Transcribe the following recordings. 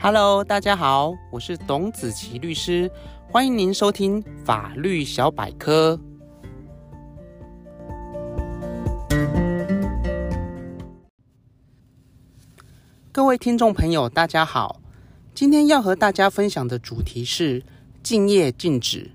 Hello，大家好，我是董子琪律师，欢迎您收听法律小百科。各位听众朋友，大家好，今天要和大家分享的主题是竞业禁止。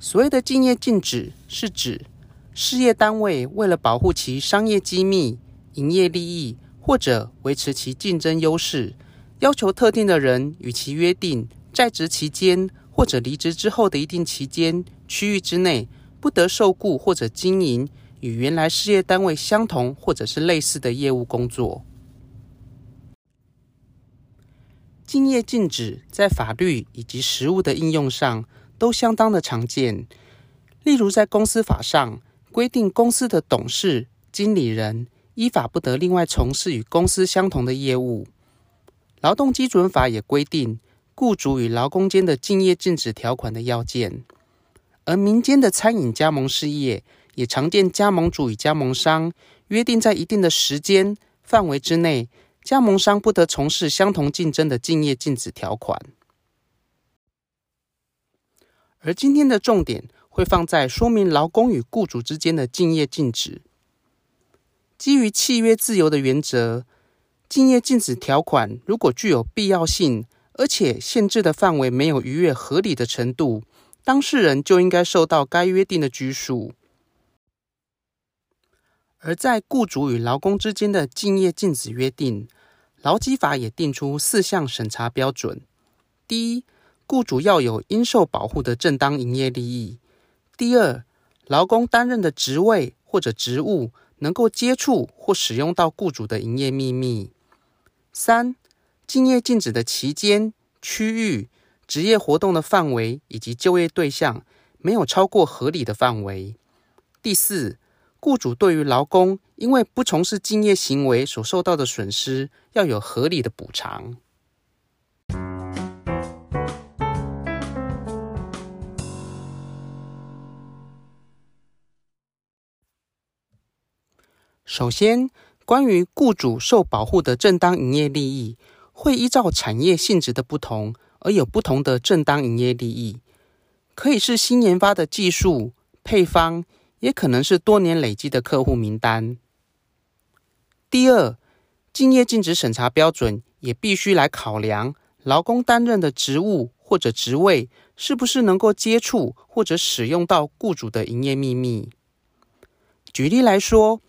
所谓的竞业禁止，是指事业单位为了保护其商业机密、营业利益，或者维持其竞争优势，要求特定的人与其约定，在职期间或者离职之后的一定期间、区域之内，不得受雇或者经营与原来事业单位相同或者是类似的业务工作。竞业禁止在法律以及实务的应用上都相当的常见，例如在公司法上。规定公司的董事、经理人依法不得另外从事与公司相同的业务。劳动基准法也规定雇主与劳工间的竞业禁止条款的要件。而民间的餐饮加盟事业也常见加盟主与加盟商约定在一定的时间范围之内，加盟商不得从事相同竞争的竞业禁止条款。而今天的重点。会放在说明劳工与雇主之间的竞业禁止。基于契约自由的原则，竞业禁止条款如果具有必要性，而且限制的范围没有逾越合理的程度，当事人就应该受到该约定的拘束。而在雇主与劳工之间的竞业禁止约定，劳基法也定出四项审查标准：第一，雇主要有应受保护的正当营业利益。第二，劳工担任的职位或者职务能够接触或使用到雇主的营业秘密。三，竞业禁止的期间、区域、职业活动的范围以及就业对象没有超过合理的范围。第四，雇主对于劳工因为不从事竞业行为所受到的损失，要有合理的补偿。首先，关于雇主受保护的正当营业利益，会依照产业性质的不同而有不同的正当营业利益，可以是新研发的技术、配方，也可能是多年累积的客户名单。第二，竞业禁止审查标准也必须来考量劳工担任的职务或者职位是不是能够接触或者使用到雇主的营业秘密。举例来说。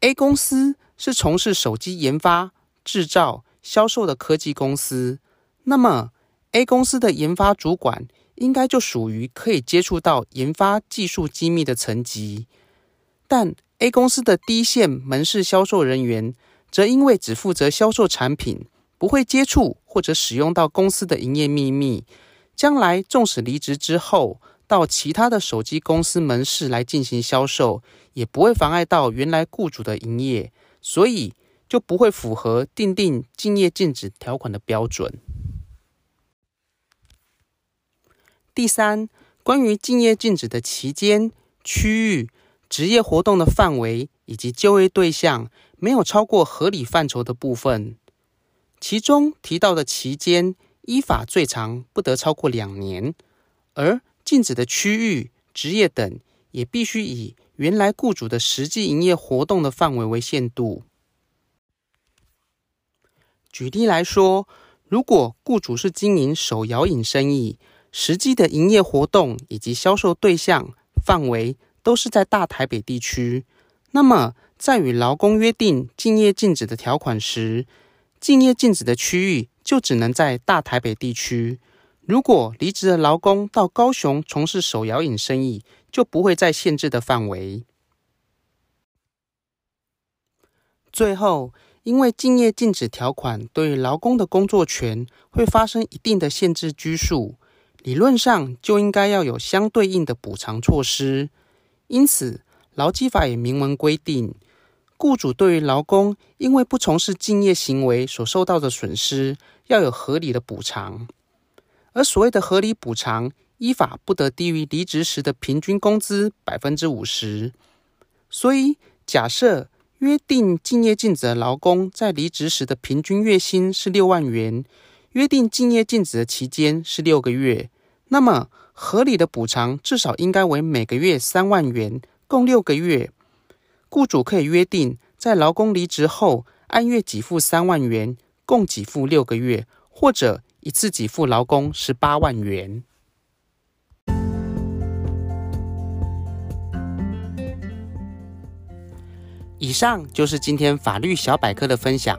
A 公司是从事手机研发、制造、销售的科技公司，那么 A 公司的研发主管应该就属于可以接触到研发技术机密的层级。但 A 公司的第一线门市销售人员则因为只负责销售产品，不会接触或者使用到公司的营业秘密，将来纵使离职之后，到其他的手机公司门市来进行销售，也不会妨碍到原来雇主的营业，所以就不会符合订定竞业禁止条款的标准。第三，关于竞业禁止的期间、区域、职业活动的范围以及就业对象没有超过合理范畴的部分，其中提到的期间，依法最长不得超过两年，而禁止的区域、职业等，也必须以原来雇主的实际营业活动的范围为限度。举例来说，如果雇主是经营手摇饮生意，实际的营业活动以及销售对象范围都是在大台北地区，那么在与劳工约定竞业禁止的条款时，竞业禁止的区域就只能在大台北地区。如果离职的劳工到高雄从事手摇饮生意，就不会在限制的范围。最后，因为竞业禁止条款对于劳工的工作权会发生一定的限制拘束，理论上就应该要有相对应的补偿措施。因此，劳基法也明文规定，雇主对于劳工因为不从事竞业行为所受到的损失，要有合理的补偿。而所谓的合理补偿，依法不得低于离职时的平均工资百分之五十。所以，假设约定敬业禁止的劳工在离职时的平均月薪是六万元，约定敬业禁止的期间是六个月，那么合理的补偿至少应该为每个月三万元，共六个月。雇主可以约定在劳工离职后按月给付三万元，共给付六个月，或者一次给付劳工十八万元。以上就是今天法律小百科的分享。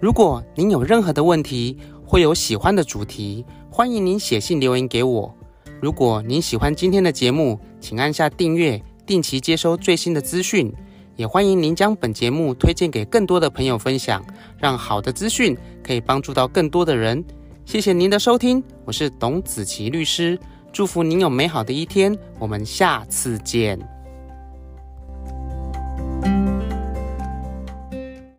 如果您有任何的问题，或有喜欢的主题，欢迎您写信留言给我。如果您喜欢今天的节目，请按下订阅，定期接收最新的资讯。也欢迎您将本节目推荐给更多的朋友分享，让好的资讯可以帮助到更多的人。谢谢您的收听，我是董子琪律师，祝福您有美好的一天，我们下次见。